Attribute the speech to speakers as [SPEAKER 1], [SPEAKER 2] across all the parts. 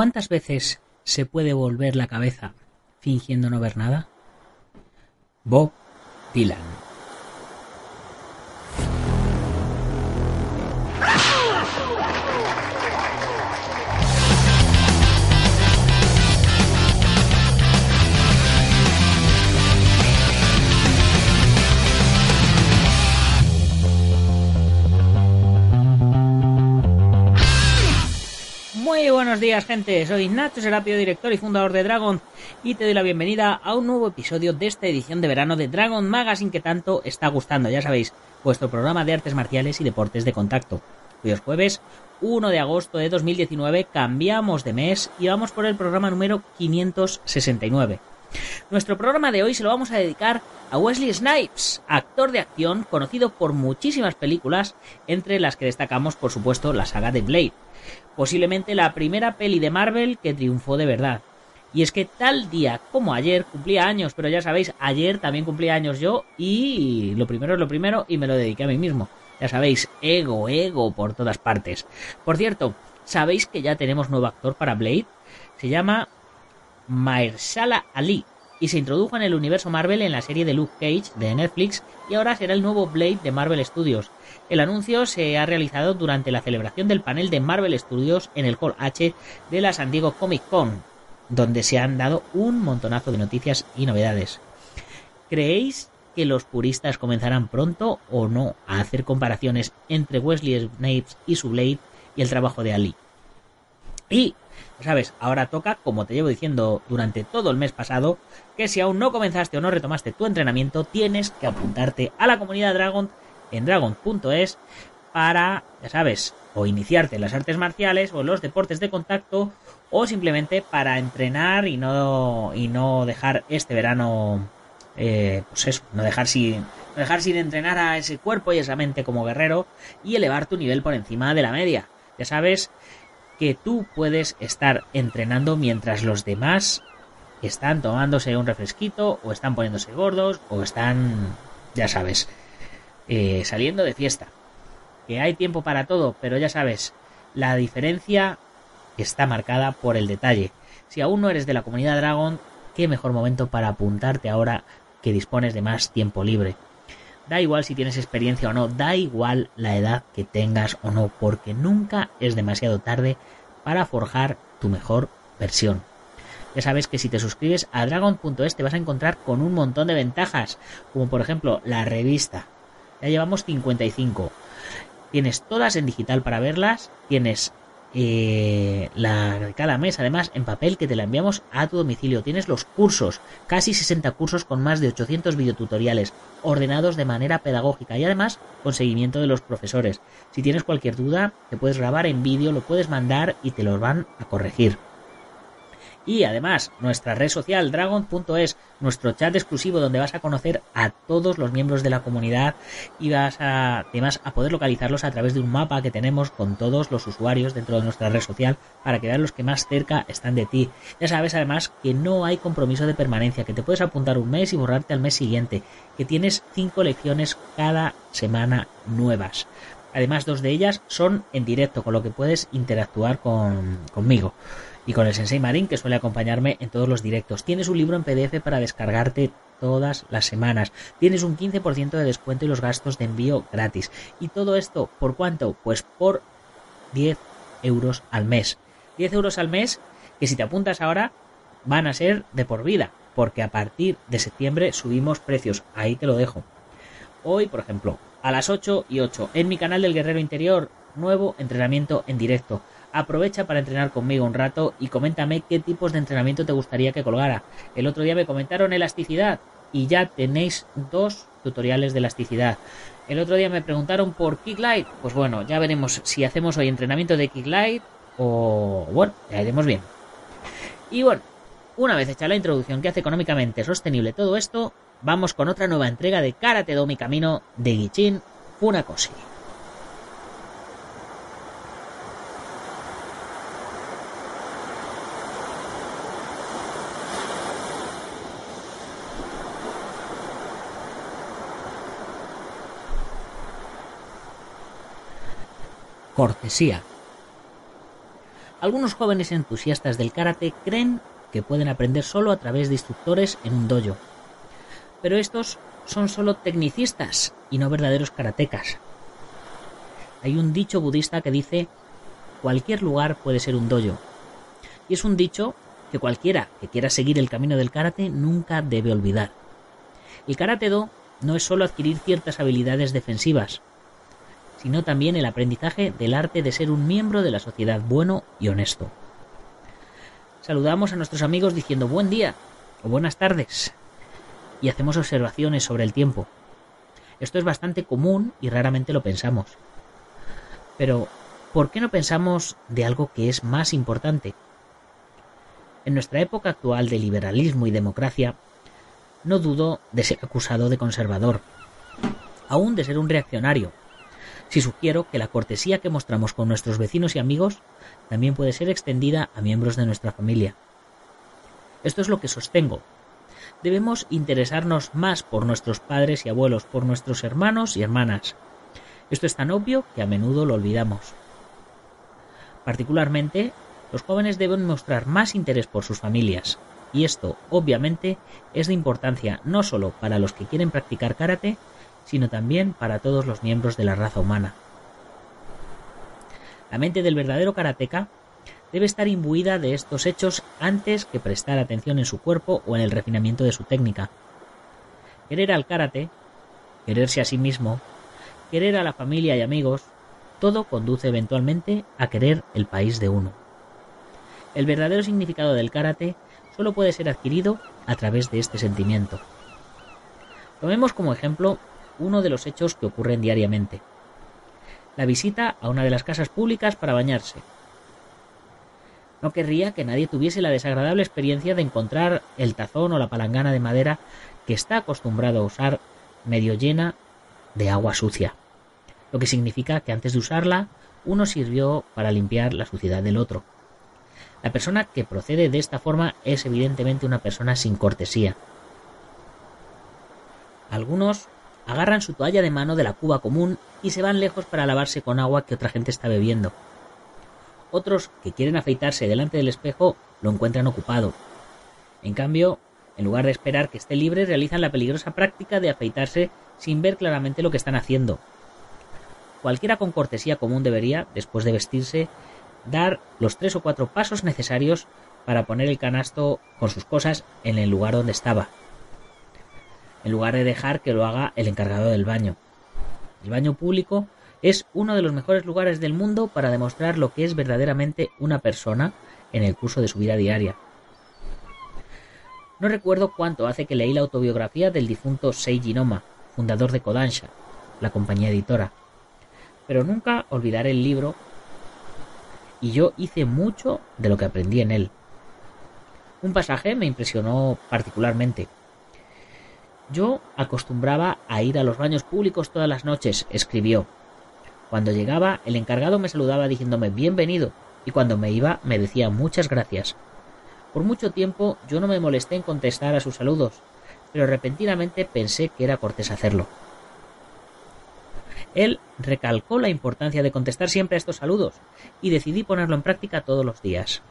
[SPEAKER 1] ¿Cuántas veces se puede volver la cabeza fingiendo no ver nada? Bob Dylan. Buenos días, gente. Soy Nacho Serapio, director y fundador de Dragon, y te doy la bienvenida a un nuevo episodio de esta edición de verano de Dragon Magazine que tanto está gustando. Ya sabéis, vuestro programa de artes marciales y deportes de contacto. Es jueves 1 de agosto de 2019, cambiamos de mes y vamos por el programa número 569. Nuestro programa de hoy se lo vamos a dedicar a Wesley Snipes, actor de acción conocido por muchísimas películas, entre las que destacamos, por supuesto, la saga de Blade posiblemente la primera peli de Marvel que triunfó de verdad. Y es que tal día como ayer cumplía años, pero ya sabéis, ayer también cumplía años yo y lo primero es lo primero y me lo dediqué a mí mismo. Ya sabéis, ego, ego por todas partes. Por cierto, ¿sabéis que ya tenemos nuevo actor para Blade? Se llama Mahershala Ali y se introdujo en el universo Marvel en la serie de Luke Cage de Netflix y ahora será el nuevo Blade de Marvel Studios. El anuncio se ha realizado durante la celebración del panel de Marvel Studios en el Hall H de la San Diego Comic Con, donde se han dado un montonazo de noticias y novedades. ¿Creéis que los puristas comenzarán pronto o no a hacer comparaciones entre Wesley Snipes y su Blade y el trabajo de Ali? Y, sabes, ahora toca, como te llevo diciendo durante todo el mes pasado, que si aún no comenzaste o no retomaste tu entrenamiento, tienes que apuntarte a la comunidad Dragon en dragon.es para, ya sabes, o iniciarte en las artes marciales o en los deportes de contacto o simplemente para entrenar y no, y no dejar este verano, eh, pues eso, no dejar sin, dejar sin entrenar a ese cuerpo y esa mente como guerrero y elevar tu nivel por encima de la media. Ya sabes que tú puedes estar entrenando mientras los demás están tomándose un refresquito o están poniéndose gordos o están, ya sabes, eh, saliendo de fiesta. Que hay tiempo para todo, pero ya sabes, la diferencia está marcada por el detalle. Si aún no eres de la comunidad Dragon, qué mejor momento para apuntarte ahora que dispones de más tiempo libre. Da igual si tienes experiencia o no, da igual la edad que tengas o no, porque nunca es demasiado tarde para forjar tu mejor versión. Ya sabes que si te suscribes a dragon.es te vas a encontrar con un montón de ventajas, como por ejemplo la revista, ya llevamos 55. Tienes todas en digital para verlas. Tienes eh, la de cada mes, además, en papel que te la enviamos a tu domicilio. Tienes los cursos, casi 60 cursos con más de 800 videotutoriales, ordenados de manera pedagógica y además con seguimiento de los profesores. Si tienes cualquier duda, te puedes grabar en vídeo, lo puedes mandar y te los van a corregir. Y además, nuestra red social dragon.es, nuestro chat exclusivo donde vas a conocer a todos los miembros de la comunidad y vas a, además a poder localizarlos a través de un mapa que tenemos con todos los usuarios dentro de nuestra red social para que vean los que más cerca están de ti. Ya sabes además que no hay compromiso de permanencia, que te puedes apuntar un mes y borrarte al mes siguiente, que tienes cinco lecciones cada semana nuevas. Además, dos de ellas son en directo, con lo que puedes interactuar con, conmigo y con el Sensei Marín que suele acompañarme en todos los directos. Tienes un libro en PDF para descargarte todas las semanas. Tienes un 15% de descuento y los gastos de envío gratis. Y todo esto, ¿por cuánto? Pues por 10 euros al mes. 10 euros al mes que si te apuntas ahora van a ser de por vida. Porque a partir de septiembre subimos precios. Ahí te lo dejo. Hoy, por ejemplo, a las 8 y 8 en mi canal del Guerrero Interior, nuevo entrenamiento en directo. Aprovecha para entrenar conmigo un rato y coméntame qué tipos de entrenamiento te gustaría que colgara. El otro día me comentaron elasticidad y ya tenéis dos tutoriales de elasticidad. El otro día me preguntaron por Kick Light. Pues bueno, ya veremos si hacemos hoy entrenamiento de Kick Light o bueno, ya iremos bien. Y bueno, una vez hecha la introducción que hace económicamente sostenible todo esto, vamos con otra nueva entrega de Karate Do Mi Camino de Gichin Funakoshi. Cortesía. Algunos jóvenes entusiastas del karate creen que pueden aprender solo a través de instructores en un dojo. Pero estos son solo tecnicistas y no verdaderos karatecas. Hay un dicho budista que dice cualquier lugar puede ser un dojo. Y es un dicho que cualquiera que quiera seguir el camino del karate nunca debe olvidar. El karate do no es solo adquirir ciertas habilidades defensivas, sino también el aprendizaje del arte de ser un miembro de la sociedad bueno y honesto. Saludamos a nuestros amigos diciendo buen día o buenas tardes y hacemos observaciones sobre el tiempo. Esto es bastante común y raramente lo pensamos. Pero, ¿por qué no pensamos de algo que es más importante? En nuestra época actual de liberalismo y democracia, no dudo de ser acusado de conservador, aún de ser un reaccionario, si sugiero que la cortesía que mostramos con nuestros vecinos y amigos también puede ser extendida a miembros de nuestra familia. Esto es lo que sostengo. Debemos interesarnos más por nuestros padres y abuelos, por nuestros hermanos y hermanas. Esto es tan obvio que a menudo lo olvidamos. Particularmente, los jóvenes deben mostrar más interés por sus familias, y esto, obviamente, es de importancia no solo para los que quieren practicar karate, sino también para todos los miembros de la raza humana. La mente del verdadero karateca debe estar imbuida de estos hechos antes que prestar atención en su cuerpo o en el refinamiento de su técnica. Querer al karate, quererse a sí mismo, querer a la familia y amigos, todo conduce eventualmente a querer el país de uno. El verdadero significado del karate solo puede ser adquirido a través de este sentimiento. Tomemos como ejemplo uno de los hechos que ocurren diariamente. La visita a una de las casas públicas para bañarse. No querría que nadie tuviese la desagradable experiencia de encontrar el tazón o la palangana de madera que está acostumbrado a usar medio llena de agua sucia, lo que significa que antes de usarla uno sirvió para limpiar la suciedad del otro. La persona que procede de esta forma es evidentemente una persona sin cortesía. Algunos agarran su toalla de mano de la cuba común y se van lejos para lavarse con agua que otra gente está bebiendo. Otros que quieren afeitarse delante del espejo lo encuentran ocupado. En cambio, en lugar de esperar que esté libre, realizan la peligrosa práctica de afeitarse sin ver claramente lo que están haciendo. Cualquiera con cortesía común debería, después de vestirse, dar los tres o cuatro pasos necesarios para poner el canasto con sus cosas en el lugar donde estaba en lugar de dejar que lo haga el encargado del baño. El baño público es uno de los mejores lugares del mundo para demostrar lo que es verdaderamente una persona en el curso de su vida diaria. No recuerdo cuánto hace que leí la autobiografía del difunto Seiji Noma, fundador de Kodansha, la compañía editora, pero nunca olvidaré el libro y yo hice mucho de lo que aprendí en él. Un pasaje me impresionó particularmente. Yo acostumbraba a ir a los baños públicos todas las noches, escribió. Cuando llegaba, el encargado me saludaba diciéndome bienvenido, y cuando me iba me decía muchas gracias. Por mucho tiempo yo no me molesté en contestar a sus saludos, pero repentinamente pensé que era cortés hacerlo. Él recalcó la importancia de contestar siempre a estos saludos, y decidí ponerlo en práctica todos los días.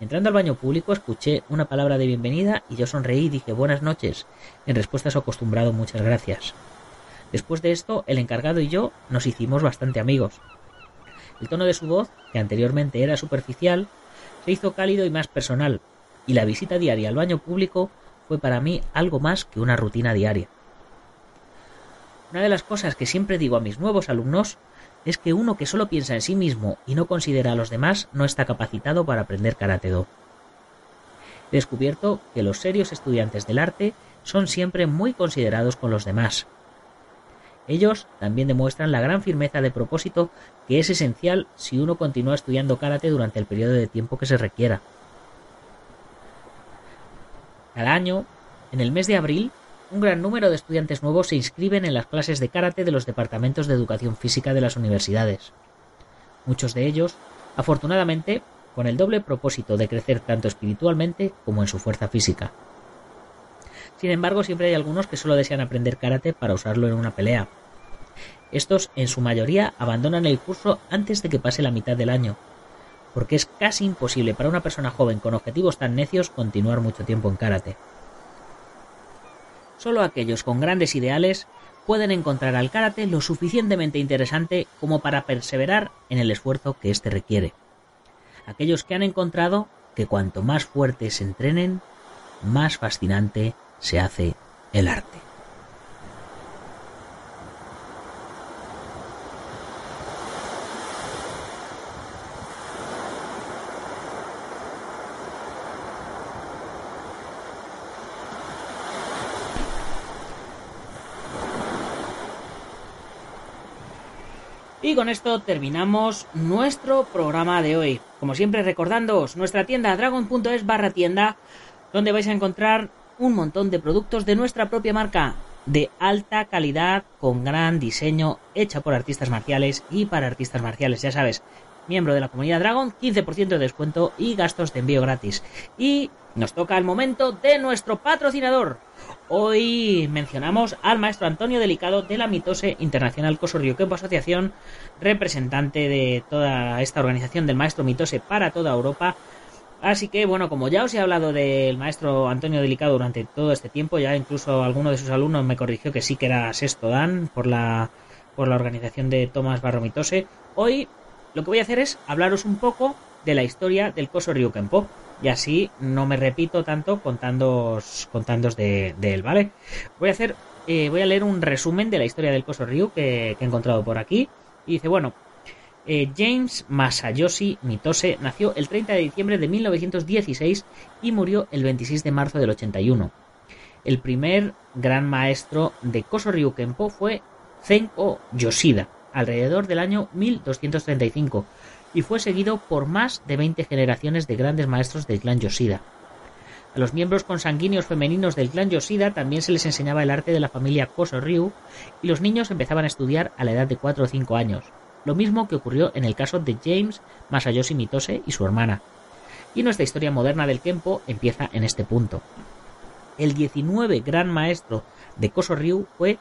[SPEAKER 1] Entrando al baño público escuché una palabra de bienvenida y yo sonreí y dije buenas noches, en respuesta a su acostumbrado muchas gracias. Después de esto, el encargado y yo nos hicimos bastante amigos. El tono de su voz, que anteriormente era superficial, se hizo cálido y más personal, y la visita diaria al baño público fue para mí algo más que una rutina diaria. Una de las cosas que siempre digo a mis nuevos alumnos es que uno que solo piensa en sí mismo y no considera a los demás no está capacitado para aprender karate do. He descubierto que los serios estudiantes del arte son siempre muy considerados con los demás. Ellos también demuestran la gran firmeza de propósito que es esencial si uno continúa estudiando karate durante el periodo de tiempo que se requiera. Cada año, en el mes de abril, un gran número de estudiantes nuevos se inscriben en las clases de karate de los departamentos de educación física de las universidades. Muchos de ellos, afortunadamente, con el doble propósito de crecer tanto espiritualmente como en su fuerza física. Sin embargo, siempre hay algunos que solo desean aprender karate para usarlo en una pelea. Estos, en su mayoría, abandonan el curso antes de que pase la mitad del año, porque es casi imposible para una persona joven con objetivos tan necios continuar mucho tiempo en karate. Solo aquellos con grandes ideales pueden encontrar al karate lo suficientemente interesante como para perseverar en el esfuerzo que éste requiere. Aquellos que han encontrado que cuanto más fuerte se entrenen, más fascinante se hace el arte. Y con esto terminamos nuestro programa de hoy. Como siempre recordándoos nuestra tienda dragon.es barra tienda donde vais a encontrar un montón de productos de nuestra propia marca de alta calidad con gran diseño hecha por artistas marciales y para artistas marciales, ya sabes, miembro de la comunidad Dragon, 15% de descuento y gastos de envío gratis. Y nos toca el momento de nuestro patrocinador. Hoy mencionamos al maestro Antonio Delicado de la Mitose Internacional Coso Ryukenpo Asociación, representante de toda esta organización del maestro Mitose para toda Europa. Así que, bueno, como ya os he hablado del maestro Antonio Delicado durante todo este tiempo, ya incluso alguno de sus alumnos me corrigió que sí que era sexto Dan por la, por la organización de Tomás Barro Mitose. Hoy lo que voy a hacer es hablaros un poco de la historia del Coso Ryukenpo y así no me repito tanto contándos, de, él, ¿vale? Voy a hacer, eh, voy a leer un resumen de la historia del Koso Ryu que, he encontrado por aquí. Y dice, bueno, eh, James Masayoshi Mitose nació el 30 de diciembre de 1916 y murió el 26 de marzo del 81. El primer gran maestro de Koso Ryu Kenpo fue Zenko Yoshida, alrededor del año 1235, y fue seguido por más de 20 generaciones de grandes maestros del clan Yoshida. A los miembros consanguíneos femeninos del clan Yoshida también se les enseñaba el arte de la familia Koso Ryu y los niños empezaban a estudiar a la edad de 4 o 5 años, lo mismo que ocurrió en el caso de James Masayoshi Mitose y su hermana. Y nuestra historia moderna del Kempo empieza en este punto. El 19 gran maestro de Koso Ryu fue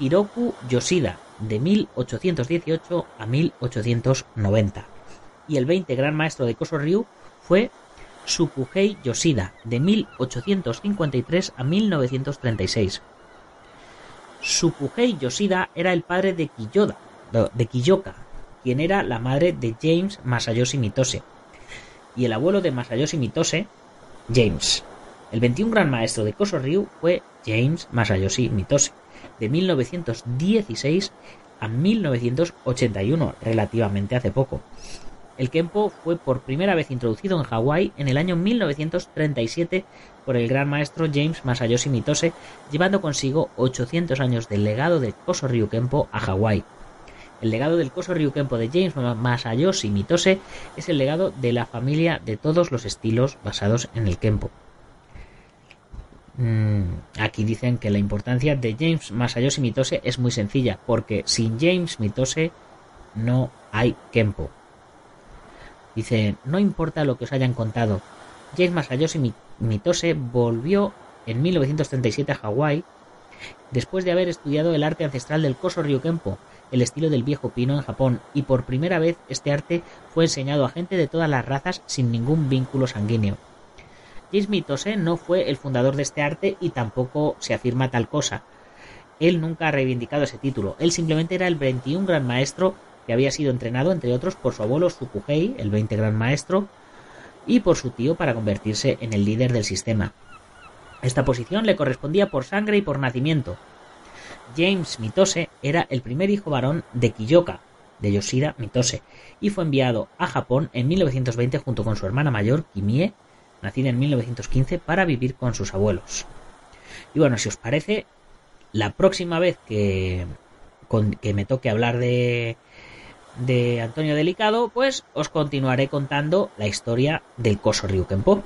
[SPEAKER 1] Hiroku Yoshida, de 1818 a 1890 y el 20 gran maestro de Koso Ryu fue Sukuhei Yoshida, de 1853 a 1936. Sukuhei Yoshida era el padre de Kiyoda, de Kiyoka, quien era la madre de James Masayoshi Mitose, y el abuelo de Masayoshi Mitose, James. El 21 gran maestro de Koso Ryu fue James Masayoshi Mitose, de 1916 a 1981, relativamente hace poco. El Kempo fue por primera vez introducido en Hawái en el año 1937 por el gran maestro James Masayoshi Mitose, llevando consigo 800 años del legado del Koso Ryu Kempo a Hawái. El legado del Koso Ryu Kempo de James Masayoshi Mitose es el legado de la familia de todos los estilos basados en el Kempo. Mm, aquí dicen que la importancia de James Masayoshi Mitose es muy sencilla, porque sin James Mitose no hay Kempo. Dice, no importa lo que os hayan contado. James Masayoshi Mitose volvió en 1937 a Hawái después de haber estudiado el arte ancestral del Koso Ryukenpo, el estilo del viejo pino en Japón, y por primera vez este arte fue enseñado a gente de todas las razas sin ningún vínculo sanguíneo. James Mitose no fue el fundador de este arte y tampoco se afirma tal cosa. Él nunca ha reivindicado ese título, él simplemente era el 21 gran maestro que había sido entrenado, entre otros, por su abuelo Sukuhei, el 20 gran maestro, y por su tío para convertirse en el líder del sistema. Esta posición le correspondía por sangre y por nacimiento. James Mitose era el primer hijo varón de Kiyoka, de Yoshida Mitose, y fue enviado a Japón en 1920 junto con su hermana mayor, Kimie, nacida en 1915, para vivir con sus abuelos. Y bueno, si os parece, la próxima vez que, que me toque hablar de, de Antonio Delicado, pues os continuaré contando la historia del Coso Ryukenpo.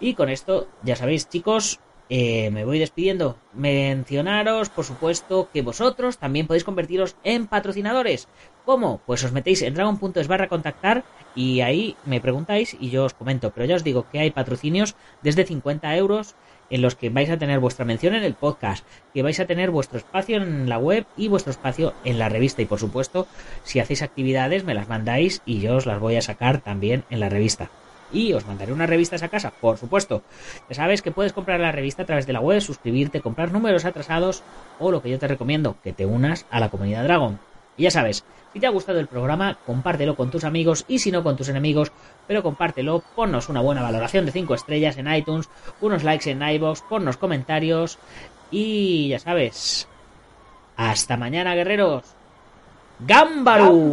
[SPEAKER 1] Y con esto, ya sabéis, chicos, eh, me voy despidiendo. Mencionaros, por supuesto, que vosotros también podéis convertiros en patrocinadores. ¿Cómo? Pues os metéis en dragon.es barra contactar y ahí me preguntáis y yo os comento. Pero ya os digo que hay patrocinios desde 50 euros en los que vais a tener vuestra mención en el podcast, que vais a tener vuestro espacio en la web y vuestro espacio en la revista. Y por supuesto, si hacéis actividades, me las mandáis y yo os las voy a sacar también en la revista. Y os mandaré unas revistas a casa, por supuesto. Ya sabes que puedes comprar la revista a través de la web, suscribirte, comprar números atrasados o lo que yo te recomiendo, que te unas a la comunidad Dragon. Y ya sabes, si te ha gustado el programa, compártelo con tus amigos y si no con tus enemigos, pero compártelo, ponnos una buena valoración de 5 estrellas en iTunes, unos likes en iBox, ponnos comentarios y ya sabes. Hasta mañana, guerreros. ¡Gámbaro!